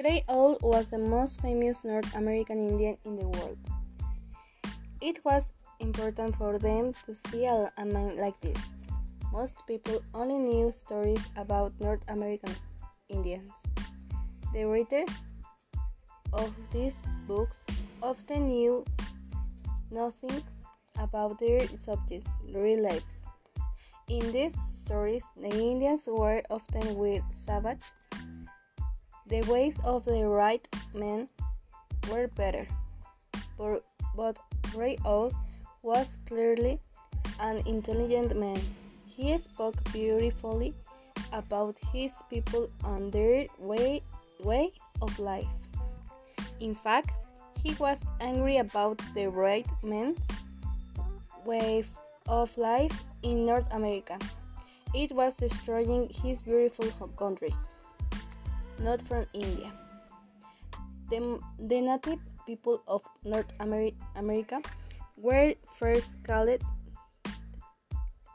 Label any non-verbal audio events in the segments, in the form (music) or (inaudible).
Grey Owl was the most famous North American Indian in the world. It was important for them to see a, man like this. Most people only knew stories about North American Indians. The writers of these books often knew nothing about their subjects' real lives. In these stories, the Indians were often weird, savage. The ways of the right men were better, but, but Owl was clearly an intelligent man. He spoke beautifully about his people and their way, way of life. In fact, he was angry about the right men's way of life in North America. It was destroying his beautiful country, not from India. The, the native people of North Ameri America were first called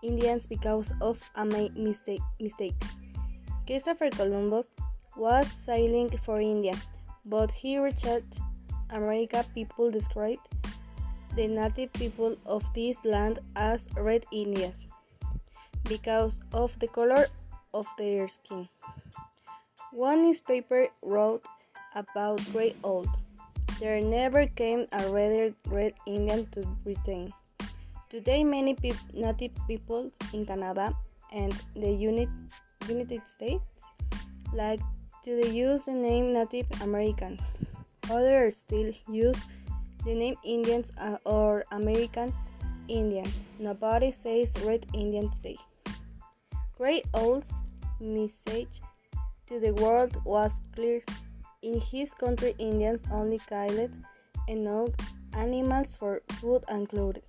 Indians because of a mistake. mistake. Christopher Columbus was sailing for India, but he reached America. People described the native people of this land as Red Indians because of the color of their skin. One newspaper wrote about Grey Old. There never came a redder Red Indian to Britain. Today, many pe native people in Canada and the United States like to use the name Native American. Others still use the name Indians uh, or American Indians. Nobody says Red Indian today. Grey Owl's message to the world was clear. In his country, Indians only killed enough animals for food and clothes.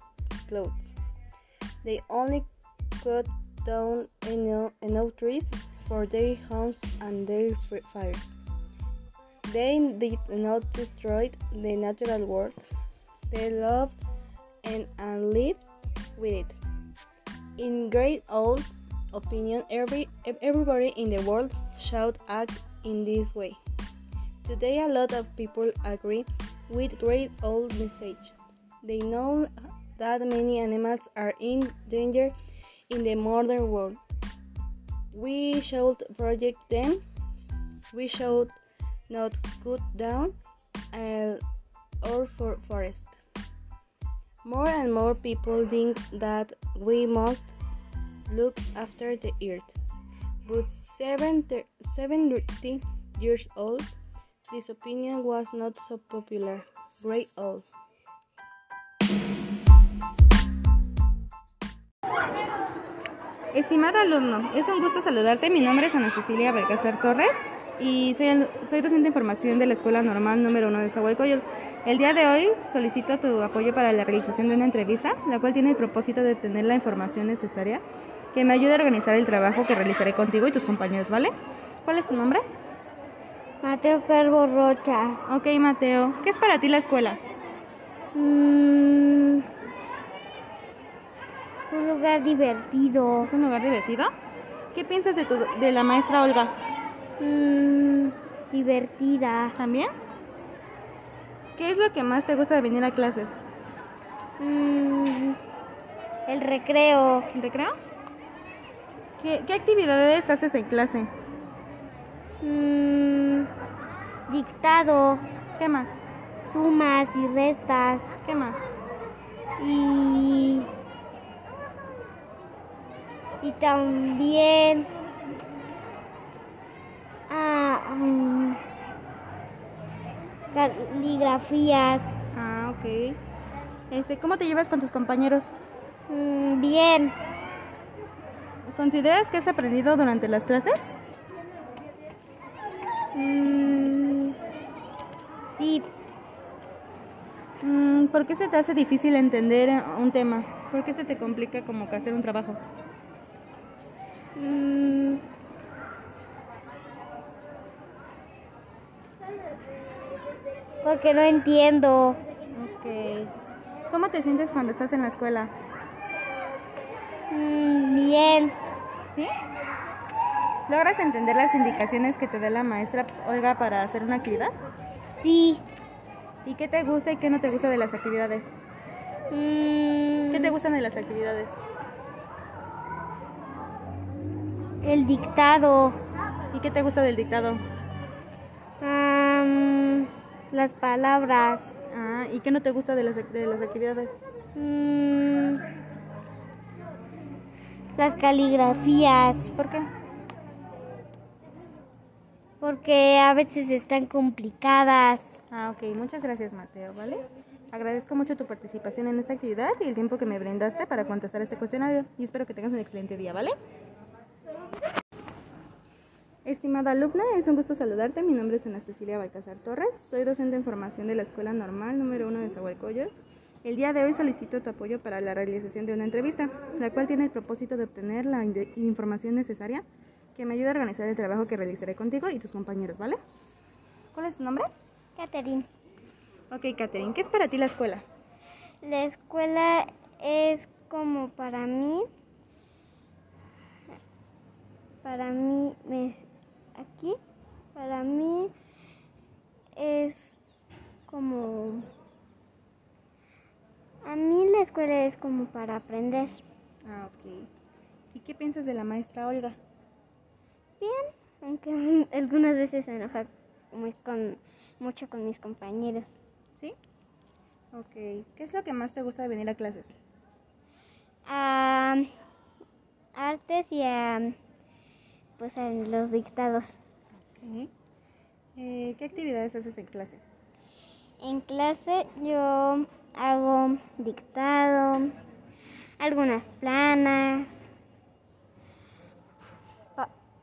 They only cut down enough, trees for their homes and their fires. They did not destroy the natural world. They loved and, and lived with it. In great old opinion, every, everybody in the world should act in this way. Today, a lot of people agree with great old message. They know that many animals are in danger in the modern world. We should protect them. We should not cut down uh, our for forest. More and more people think that we must look after the earth. But 70, 70 years old, this opinion was not so popular. Grey old. Estimado alumno, es un gusto saludarte. Mi nombre es Ana Cecilia Belcacer Torres y soy, soy docente de información de la Escuela Normal número 1 de Zahualcoyol. El día de hoy solicito tu apoyo para la realización de una entrevista, la cual tiene el propósito de obtener la información necesaria que me ayude a organizar el trabajo que realizaré contigo y tus compañeros, ¿vale? ¿Cuál es tu nombre? Mateo Calvo Rocha. Ok, Mateo. ¿Qué es para ti la escuela? Mm, un lugar divertido. ¿Es un lugar divertido? ¿Qué piensas de, tu, de la maestra Olga? Mm, divertida. ¿También? ¿Qué es lo que más te gusta de venir a clases? Mm, el recreo. ¿El recreo? ¿Qué, qué actividades haces en clase? Mm, dictado. ¿Qué más? Sumas y restas. ¿Qué más? Y. Y también. Ah, um, caligrafías. Ah, ok. Este, ¿Cómo te llevas con tus compañeros? Mm, bien. ¿Consideras que has aprendido durante las clases? Mm, sí. Mm, ¿Por qué se te hace difícil entender un tema? ¿Por qué se te complica como que hacer un trabajo? Mm, porque no entiendo. ¿Cómo te sientes cuando estás en la escuela? Mm, bien. ¿Sí? ¿Logras entender las indicaciones que te da la maestra Olga para hacer una actividad? Sí. ¿Y qué te gusta y qué no te gusta de las actividades? Mm, ¿Qué te gustan de las actividades? el dictado. ¿Y qué te gusta del dictado? Las palabras. Ah, ¿y qué no te gusta de las, de las actividades? Mm, las caligrafías. ¿Por qué? Porque a veces están complicadas. Ah, ok. Muchas gracias, Mateo, ¿vale? Agradezco mucho tu participación en esta actividad y el tiempo que me brindaste para contestar este cuestionario y espero que tengas un excelente día, ¿vale? Estimada alumna, es un gusto saludarte. Mi nombre es Ana Cecilia Balcazar Torres. Soy docente en formación de la Escuela Normal número 1 de Zahualcoyot. El día de hoy solicito tu apoyo para la realización de una entrevista, la cual tiene el propósito de obtener la inde- información necesaria que me ayude a organizar el trabajo que realizaré contigo y tus compañeros, ¿vale? ¿Cuál es tu nombre? Catherine. Ok, Katherine, ¿qué es para ti la escuela? La escuela es como para mí. Para mí, me- aquí, para mí es como... A mí la escuela es como para aprender. Ah, ok. ¿Y qué piensas de la maestra Olga? Bien, aunque (laughs) algunas veces se enoja muy con, mucho con mis compañeros. ¿Sí? Ok. ¿Qué es lo que más te gusta de venir a clases? A artes y a pues a los dictados. Ok. Eh, ¿Qué actividades haces en clase? En clase yo hago dictado, algunas planas,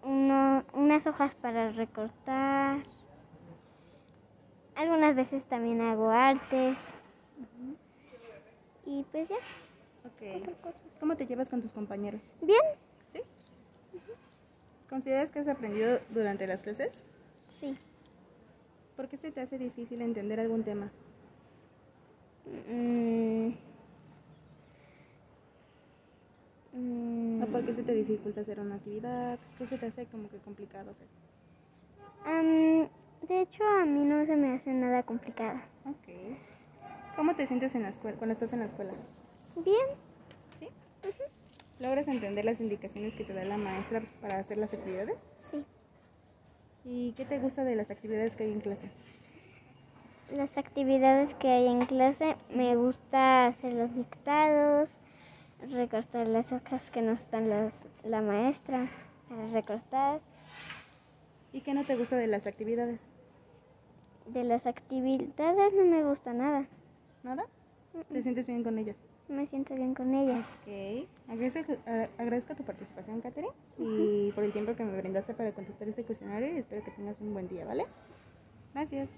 uno- unas hojas para recortar. Algunas veces también hago artes. Y pues ya. ¿Cómo te llevas con tus compañeros? bien, ¿Sí? ¿Consideras que has aprendido durante las clases? sí. ¿Por qué se te hace difícil entender algún tema? Mm. Mm. ¿O por qué se te dificulta hacer una actividad? ¿Qué se te hace como que complicado hacer? Am, de hecho, a mí no se me hace nada complicada. Ok. ¿Cómo te sientes en la escuela, cuando estás en la escuela? Bien, ¿Sí? ¿Logras entender las indicaciones que te da la maestra para hacer las actividades? sí. ¿Y qué te gusta de las actividades que hay en clase? Las actividades que hay en clase, me gusta hacer los dictados, recortar las hojas que nos dan las- la maestra para recortar. ¿Y qué no te gusta de las actividades? De las actividades no me gusta nada. ¿Nada? ¿Te sientes bien con ellas? Me siento bien con ellas. Ok. Agradezco, agradezco tu participación, Katherine, y por el tiempo que me brindaste para contestar este cuestionario y espero que tengas un buen día, ¿vale? Gracias.